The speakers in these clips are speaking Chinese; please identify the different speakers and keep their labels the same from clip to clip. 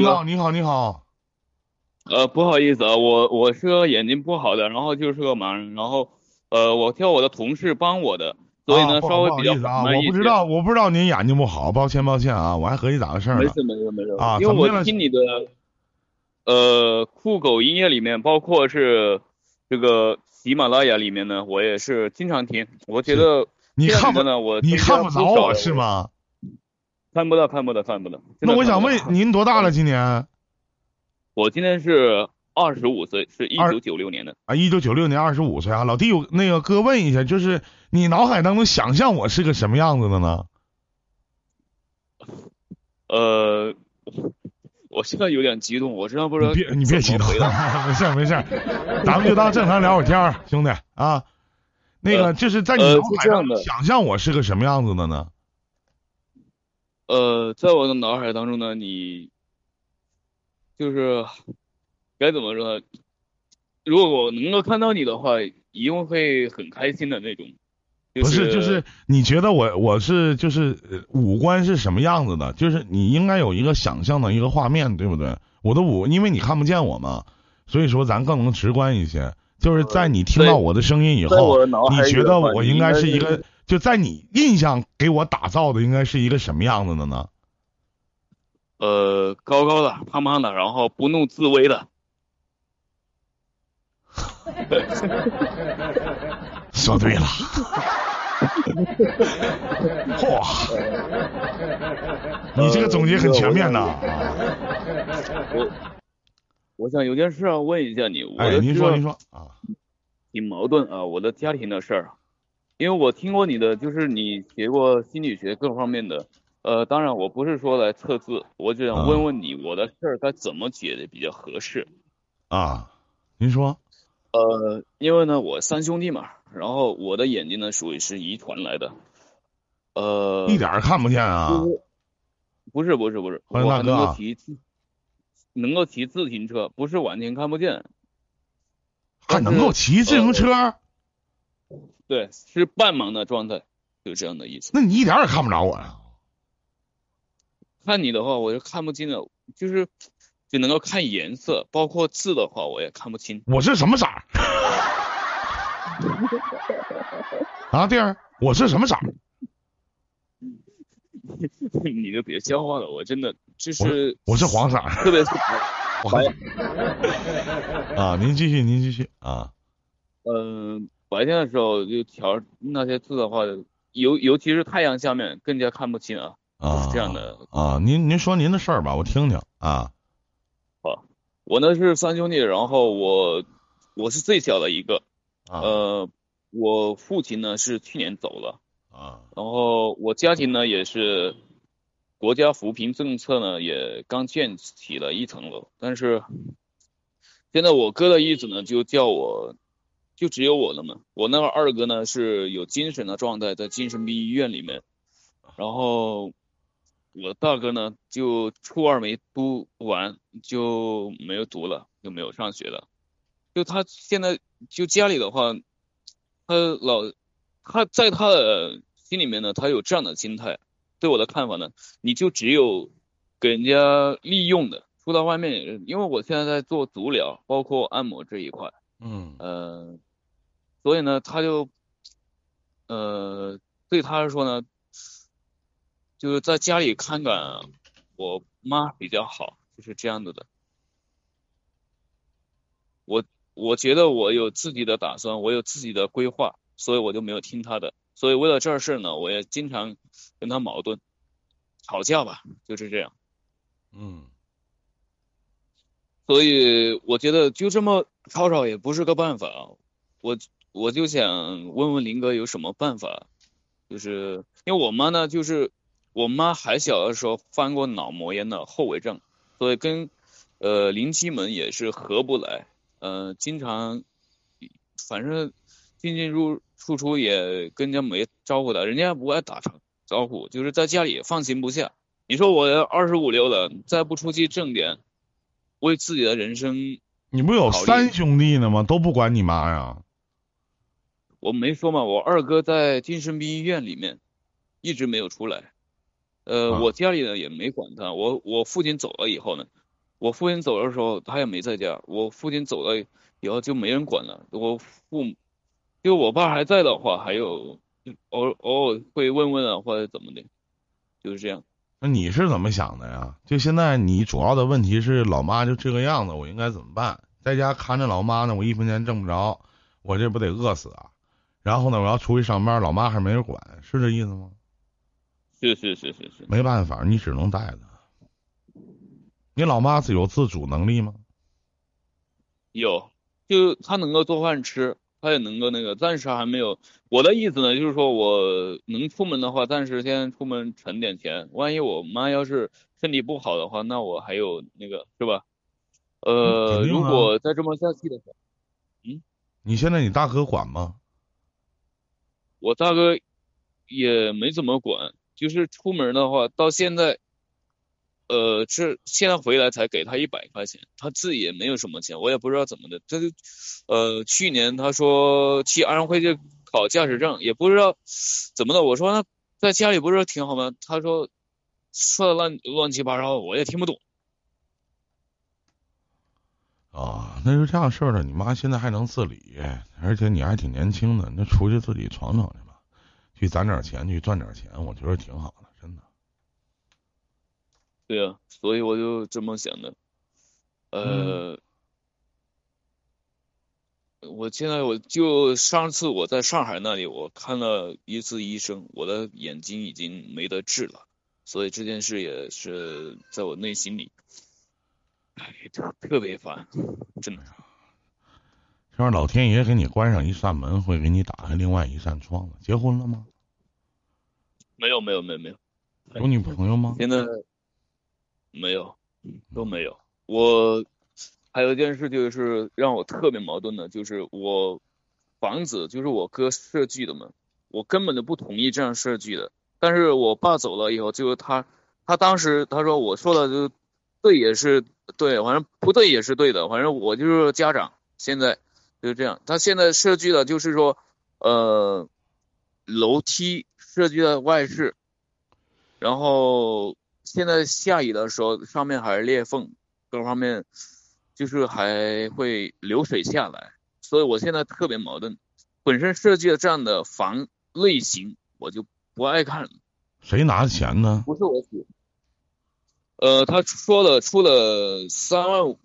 Speaker 1: 听到，你好，你好。
Speaker 2: 呃，不好意思啊，我我是个眼睛不好的，然后就是个盲人，然后呃，我叫我的同事帮我的，所以呢，稍微比较
Speaker 1: 啊，我不知道，我不知道您眼睛不好，抱歉抱歉啊，我还合计咋回事
Speaker 2: 呢？没事没事没事
Speaker 1: 啊，
Speaker 2: 因为我听你的呃酷狗音乐里面，包括是这个喜马拉雅里面呢，我也是经常听，我觉得
Speaker 1: 你看不
Speaker 2: 呢，我
Speaker 1: 你看不着我是吗？
Speaker 2: 看不到看不到看不到。
Speaker 1: 那我想问您多大了？今年？
Speaker 2: 我今年是二十五岁，是一九九六年的
Speaker 1: 啊，一九九六年二十五岁啊，老弟有那个哥问一下，就是你脑海当中想象我是个什么样子的呢？
Speaker 2: 呃，我现在有点激动，我真的不知道。
Speaker 1: 别你别激动，没事没事，咱们就当正常聊会天兄弟啊。那个就是在你脑海当中想象我是个什么样子的呢？
Speaker 2: 呃，在我的脑海当中呢，你。就是该怎么说？如果我能够看到你的话，一定会很开心的那种。
Speaker 1: 不是，就是你觉得我我是就是五官是什么样子的？就是你应该有一个想象的一个画面，对不对？我的五，因为你看不见我嘛，所以说咱更能直观一些。就是在你听到我的声音以后，你觉得我应该是一个？就在你印象给我打造的应该是一个什么样子的呢？
Speaker 2: 呃，高高的，胖胖的，然后不怒自威的。
Speaker 1: 说对了。哇！你这个总结很全面呐。
Speaker 2: 我我想有件事要问一下你。
Speaker 1: 哎，您说您说啊。
Speaker 2: 挺矛盾啊，我的家庭的事儿，因为我听过你的，就是你学过心理学各方面的。呃，当然，我不是说来测字，我只想问问你，我的事儿该怎么解的比较合适？
Speaker 1: 啊，您说？
Speaker 2: 呃，因为呢，我三兄弟嘛，然后我的眼睛呢属于是遗传来的，呃，
Speaker 1: 一点看不见啊？
Speaker 2: 不是不是不是，我还能够骑，能够骑自行车，不是完全看不见，
Speaker 1: 还能够骑自行车？
Speaker 2: 对，是半盲的状态，就这样的意思。
Speaker 1: 那你一点也看不着我呀？
Speaker 2: 看你的话，我就看不清了，就是只能够看颜色，包括字的话，我也看不清。
Speaker 1: 我是什么色？啊，弟儿，我是什么色？
Speaker 2: 你就别笑话了，我真的就是
Speaker 1: 我是黄色，
Speaker 2: 特别是
Speaker 1: 黄。啊，您继续，您继续啊。
Speaker 2: 嗯，白天的时候就调那些字的话，尤尤其是太阳下面更加看不清啊。
Speaker 1: 啊，
Speaker 2: 这样的
Speaker 1: 啊，您您说您的事儿吧，我听听啊。
Speaker 2: 好，我呢是三兄弟，然后我我是最小的一个，呃，我父亲呢是去年走了啊，然后我家庭呢也是国家扶贫政策呢也刚建起了一层楼，但是现在我哥的意思呢就叫我就只有我了嘛，我那个二哥呢是有精神的状态，在精神病医院里面，然后。我大哥呢，就初二没读完就没有读了，就没有上学了。就他现在就家里的话，他老他在他的心里面呢，他有这样的心态。对我的看法呢，你就只有给人家利用的，出到外面，因为我现在在做足疗，包括按摩这一块。
Speaker 1: 嗯。
Speaker 2: 呃，所以呢，他就呃对他来说呢。就是在家里看管我妈比较好，就是这样子的。我我觉得我有自己的打算，我有自己的规划，所以我就没有听他的。所以为了这事呢，我也经常跟他矛盾、吵架吧，就是这样。
Speaker 1: 嗯。
Speaker 2: 所以我觉得就这么吵吵也不是个办法啊。我我就想问问林哥有什么办法，就是因为我妈呢，就是。我妈还小的时候犯过脑膜炎的后遗症，所以跟呃邻居们也是合不来，呃经常反正进进入出出也跟人家没招呼的，人家不爱打招招呼，就是在家里放心不下。你说我二十五六了，再不出去挣点，为自己的人生，
Speaker 1: 你不有三兄弟呢吗？都不管你妈呀？
Speaker 2: 我没说嘛，我二哥在精神病医院里面一直没有出来。呃，我家里呢也没管他。我我父亲走了以后呢，我父亲走的时候他也没在家，我父亲走了以后就没人管了。我父母就我爸还在的话，还有偶偶尔会问问啊，或者怎么的，就是这样。
Speaker 1: 那你是怎么想的呀？就现在你主要的问题是老妈就这个样子，我应该怎么办？在家看着老妈呢，我一分钱挣不着，我这不得饿死啊？然后呢，我要出去上班，老妈还没人管，是这意思吗？
Speaker 2: 是是是是是。
Speaker 1: 没办法，你只能带着。你老妈是有自主能力吗？
Speaker 2: 有，就她能够做饭吃，她也能够那个，暂时还没有。我的意思呢，就是说我能出门的话，暂时先出门存点钱。万一我妈要是身体不好的话，那我还有那个是吧？呃，如果再这么下去的话，嗯，
Speaker 1: 你现在你大哥管吗？
Speaker 2: 我大哥也没怎么管，就是出门的话，到现在。呃，这现在回来才给他一百块钱，他自己也没有什么钱，我也不知道怎么的。他就，呃，去年他说去安徽去考驾驶证，也不知道怎么的。我说那在家里不是挺好吗？他说说的乱乱七八糟，我也听不懂。
Speaker 1: 啊，那就这样事儿了。你妈现在还能自理，而且你还挺年轻的，那出去自己闯闯去吧，去攒点钱，去赚点钱，我觉得挺好的。
Speaker 2: 真的对啊，所以我就这么想的，呃，我现在我就上次我在上海那里，我看了一次医生，我的眼睛已经没得治了，所以这件事也是在我内心里，哎，特特别烦，真的。
Speaker 1: 让老天爷给你关上一扇门，会给你打开另外一扇窗子。结婚了吗？
Speaker 2: 没有，没有，没有，没有。
Speaker 1: 有女朋友吗？
Speaker 2: 现在。没有，都没有。我还有一件事就是让我特别矛盾的，就是我房子就是我哥设计的嘛，我根本就不同意这样设计的。但是我爸走了以后，就是他他当时他说我说的就对也是对，反正不对也是对的，反正我就是家长，现在就是这样。他现在设计的就是说，呃，楼梯设计的外饰，然后。现在下雨的时候，上面还是裂缝，各方面就是还会流水下来，所以我现在特别矛盾。本身设计的这样的房类型，我就不爱看。
Speaker 1: 谁拿的钱呢？
Speaker 2: 不是我写。呃，他说了出了三万五，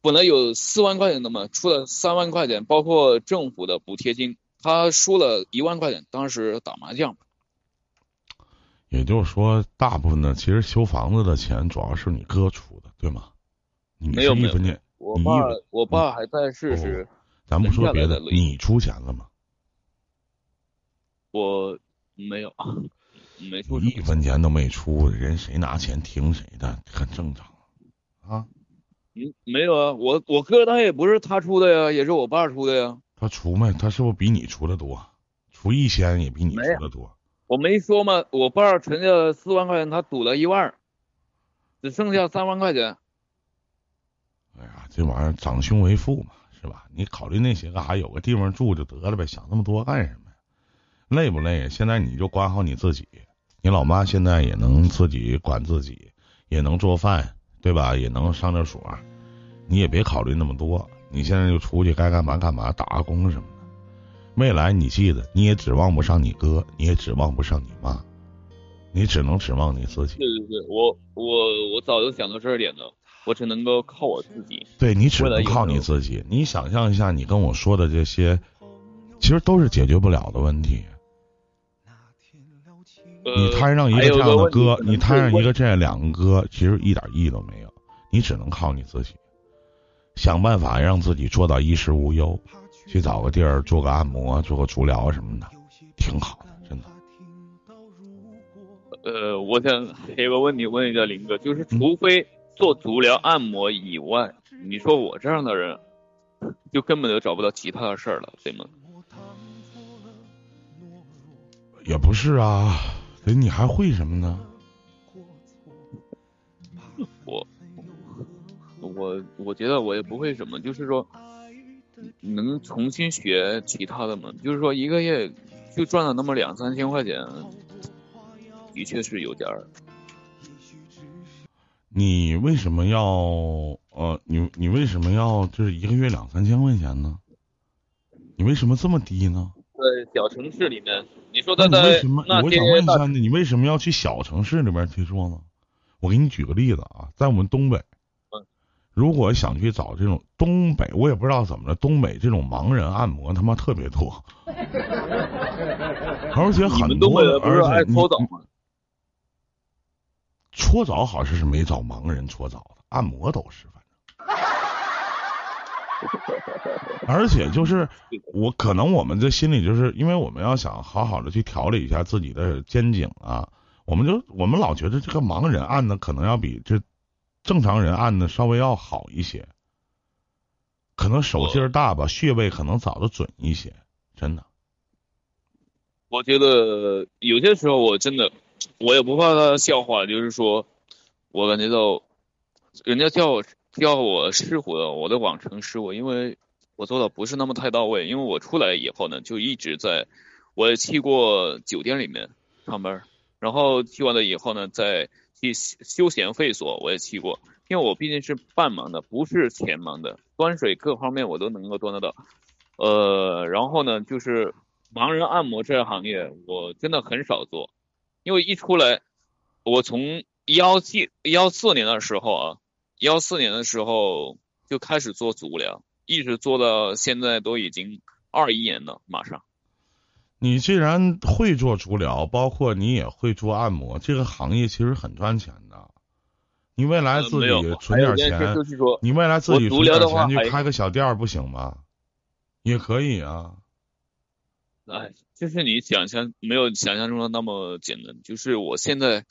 Speaker 2: 本来有四万块钱的嘛，出了三万块钱，包括政府的补贴金，他输了一万块钱，当时打麻将。
Speaker 1: 也就是说，大部分的其实修房子的钱主要是你哥出的，对吗？
Speaker 2: 你没有没有，
Speaker 1: 我
Speaker 2: 爸我爸还在世时。
Speaker 1: 咱不说别的，你出钱了吗？
Speaker 2: 我没有，没出。
Speaker 1: 一分钱都没出，人谁拿钱听谁的，很正常啊。
Speaker 2: 嗯，没有啊，我我哥他也不是他出的呀，也是我爸出的呀。
Speaker 1: 他出没？他是不是比你出的多？出一千也比你出的多。
Speaker 2: 我没说吗？我爸存下四万块钱，他赌了一万，只剩下三万块钱。
Speaker 1: 哎呀，这玩意儿长兄为父嘛，是吧？你考虑那些干啥？有个地方住就得了呗，想那么多干什么呀？累不累？现在你就管好你自己。你老妈现在也能自己管自己，也能做饭，对吧？也能上厕所。你也别考虑那么多，你现在就出去该干嘛干嘛，打个工什么的。未来你记得，你也指望不上你哥，你也指望不上你妈，你只能指望你自己。
Speaker 2: 对对对，我我我早就想到这点了，我只能够靠我自己。
Speaker 1: 对你只能靠你自己。你想象一下，你跟我说的这些，其实都是解决不了的问题。你摊上一个这样的哥，你摊上一个这样两个哥，其实一点意义都没有。你只能靠你自己，想办法让自己做到衣食无忧。去找个地儿做个按摩，做个足疗什么的，挺好的，真的。
Speaker 2: 呃，我想还有个问题问一下林哥，就是除非做足疗按摩以外，你说我这样的人，就根本就找不到其他的事儿了，对吗？
Speaker 1: 也不是啊，哎，你还会什么呢？
Speaker 2: 我我我觉得我也不会什么，就是说。能重新学其他的嘛？就是说一个月就赚了那么两三千块钱，的确是有点儿。
Speaker 1: 你为什么要呃，你你为什么要就是一个月两三千块钱呢？你为什么这么低呢？
Speaker 2: 在小城市里面，你说的
Speaker 1: 为什么？我想问一下，你为什么要去小城市里边去做呢？我给你举个例子啊，在我们东北，如果想去找这种东北，我也不知道怎么了，东北这种盲人按摩他妈特别多，而且很多，而且搓澡吗？搓澡好像是没找盲人搓澡的，按摩都是。而且就是我可能我们这心里就是因为我们要想好好的去调理一下自己的肩颈啊，我们就我们老觉得这个盲人按的可能要比这正常人按的稍微要好一些，可能手劲儿大吧，穴位可能找的准一些，真的。
Speaker 2: 我觉得有些时候我真的我也不怕他笑话，就是说我感觉到人家叫我。叫我师傅的，我的往成师傅，因为我做的不是那么太到位。因为我出来以后呢，就一直在，我也去过酒店里面上班，然后去完了以后呢，在去休闲会所我也去过。因为我毕竟是半盲的，不是全盲的，端水各方面我都能够端得到。呃，然后呢，就是盲人按摩这个行业，我真的很少做，因为一出来，我从幺七幺四年的时候啊。幺四年的时候就开始做足疗，一直做到现在都已经二一年了，马上。
Speaker 1: 你既然会做足疗，包括你也会做按摩，这个行业其实很赚钱的。你未来自己存点钱，你未来自己存点钱去开个小店不行吗？也可以啊。
Speaker 2: 哎，就是你想象没有想象中的那么简单。就是我现在，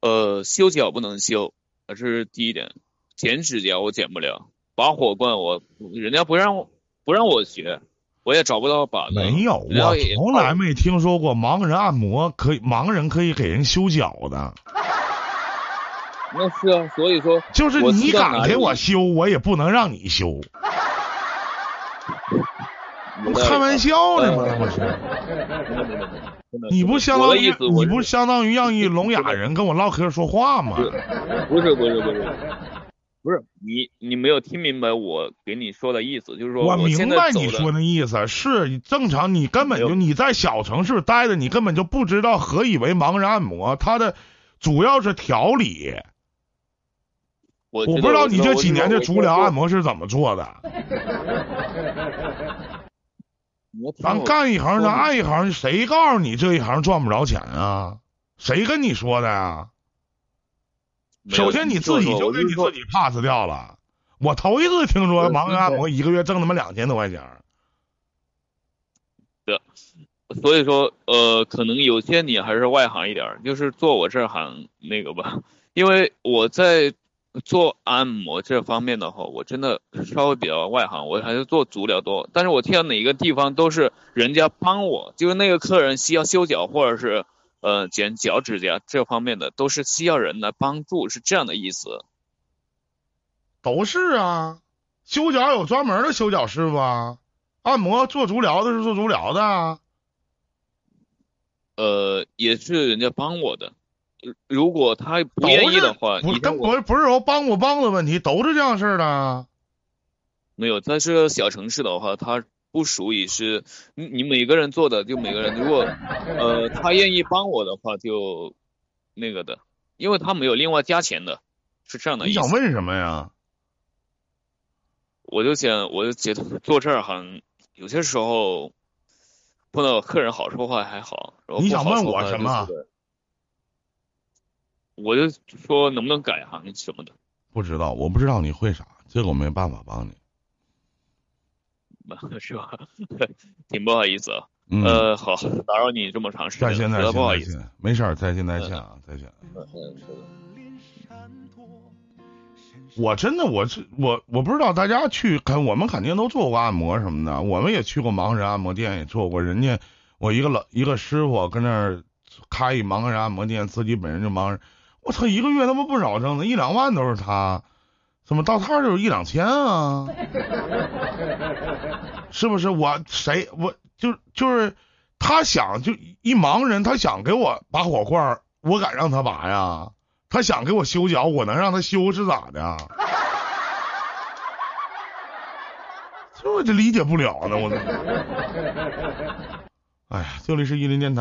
Speaker 2: 呃，修脚不能修。这是第一点，剪指甲我剪不了，拔火罐我人家不让我不让我学，我也找不到把子。
Speaker 1: 没有，我从来没听说过盲人按摩可以，盲人可以给人修脚的。
Speaker 2: 那是啊，所以说
Speaker 1: 就是你敢给我修，我也不能让你修。开玩笑呢吗？不是。你不相当于你不相当于让一聋哑人跟我唠嗑说话吗？
Speaker 2: 不是不是不是不是你你没有听明白我给你说的意思，就是说
Speaker 1: 我明白你说的意思是正常，你根本就你在小城市待着，你根本就不知道何以为盲人按摩，它的主要是调理。
Speaker 2: 我
Speaker 1: 我不知道你这几年的足疗按摩是怎么做的。咱干一行，咱爱一行，谁告诉你这一行赚不着钱啊？谁跟你说的呀？首先你自己就给你自己 pass 掉了。我头一次听说盲人按摩一个月挣他妈两千多块钱。
Speaker 2: 对，所以说呃，可能有些你还是外行一点，就是做我这行那个吧，因为我在。做按摩这方面的话，我真的稍微比较外行，我还是做足疗多。但是我听到哪个地方都是人家帮我，就是那个客人需要修脚或者是呃剪脚趾甲这方面的，都是需要人来帮助，是这样的意思。
Speaker 1: 都是啊，修脚有专门的修脚师傅啊，按摩做足疗的是做足疗的。
Speaker 2: 呃，也是人家帮我的。如果他不愿意的话，
Speaker 1: 不跟不不是说帮不帮的问题，都是这样事儿的。
Speaker 2: 没有，但是小城市的话，他不属于是你你每个人做的就每个人。如果呃他愿意帮我的话，就那个的，因为他没有另外加钱的，是这样的。
Speaker 1: 你想问什么呀？
Speaker 2: 我就想，我就觉得做这行有些时候碰到客人好说话还好。
Speaker 1: 你想问我什么？
Speaker 2: 我就说能不能改行什么的，
Speaker 1: 不知道，我不知道你会啥，这个我没办法帮你，
Speaker 2: 是吧？挺不好意思啊。呃，好，打扰你这么长时间，
Speaker 1: 再见再见，
Speaker 2: 不好意思，
Speaker 1: 没事儿，再见再见啊，再见。我真的，我是我，我不知道大家去，肯我们肯定都做过按摩什么的，我们也去过盲人按摩店，也做过。人家我一个老一个师傅跟那儿开一盲人按摩店，自己本人就盲人。我操，一个月他妈不少挣的，一两万都是他，怎么到他就是一两千啊？是不是？我谁？我就就是他想就一盲人，他想给我拔火罐，我敢让他拔呀？他想给我修脚，我能让他修是咋的？这我就理解不了呢，我。哎呀，这里是伊林电台。